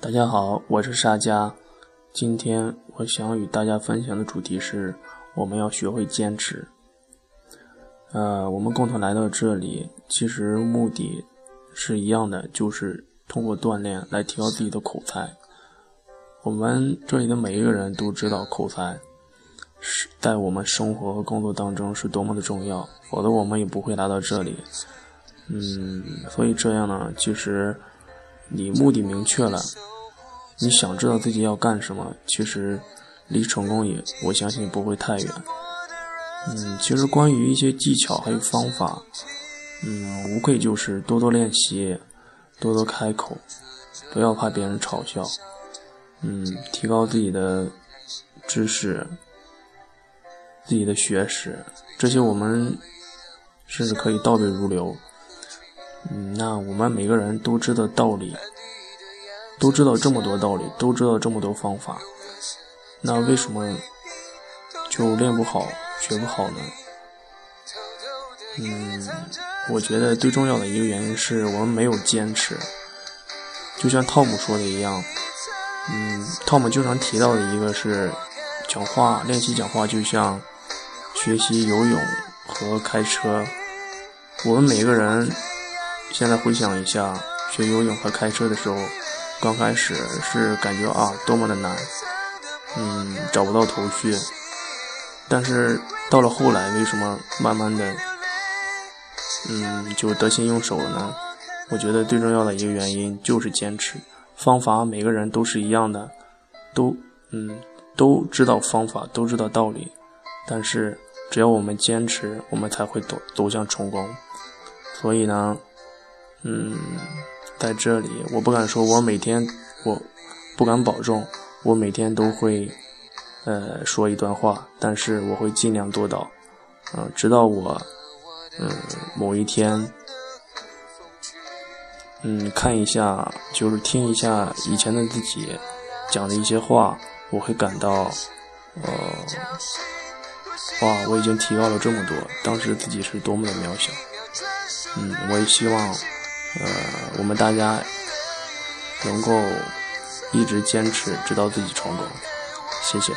大家好，我是沙家。今天我想与大家分享的主题是：我们要学会坚持。呃，我们共同来到这里，其实目的是一样的，就是通过锻炼来提高自己的口才。我们这里的每一个人都知道，口才是在我们生活和工作当中是多么的重要，否则我们也不会来到这里。嗯，所以这样呢，其实你目的明确了，你想知道自己要干什么，其实离成功也，我相信不会太远。嗯，其实关于一些技巧还有方法，嗯，无愧就是多多练习，多多开口，不要怕别人嘲笑。嗯，提高自己的知识、自己的学识，这些我们甚至可以倒背如流。嗯，那我们每个人都知道道理，都知道这么多道理，都知道这么多方法，那为什么就练不好、学不好呢？嗯，我觉得最重要的一个原因是我们没有坚持，就像汤姆说的一样。嗯，汤姆经常提到的一个是，讲话练习讲话就像学习游泳和开车。我们每个人现在回想一下，学游泳和开车的时候，刚开始是感觉啊多么的难，嗯，找不到头绪。但是到了后来，为什么慢慢的，嗯，就得心应手了呢？我觉得最重要的一个原因就是坚持。方法每个人都是一样的，都嗯都知道方法，都知道道理，但是只要我们坚持，我们才会走走向成功。所以呢，嗯，在这里我不敢说，我每天我不敢保证我每天都会呃说一段话，但是我会尽量做到，嗯，直到我嗯某一天。嗯，看一下，就是听一下以前的自己讲的一些话，我会感到，呃，哇，我已经提高了这么多，当时自己是多么的渺小。嗯，我也希望，呃，我们大家能够一直坚持，直到自己成功。谢谢。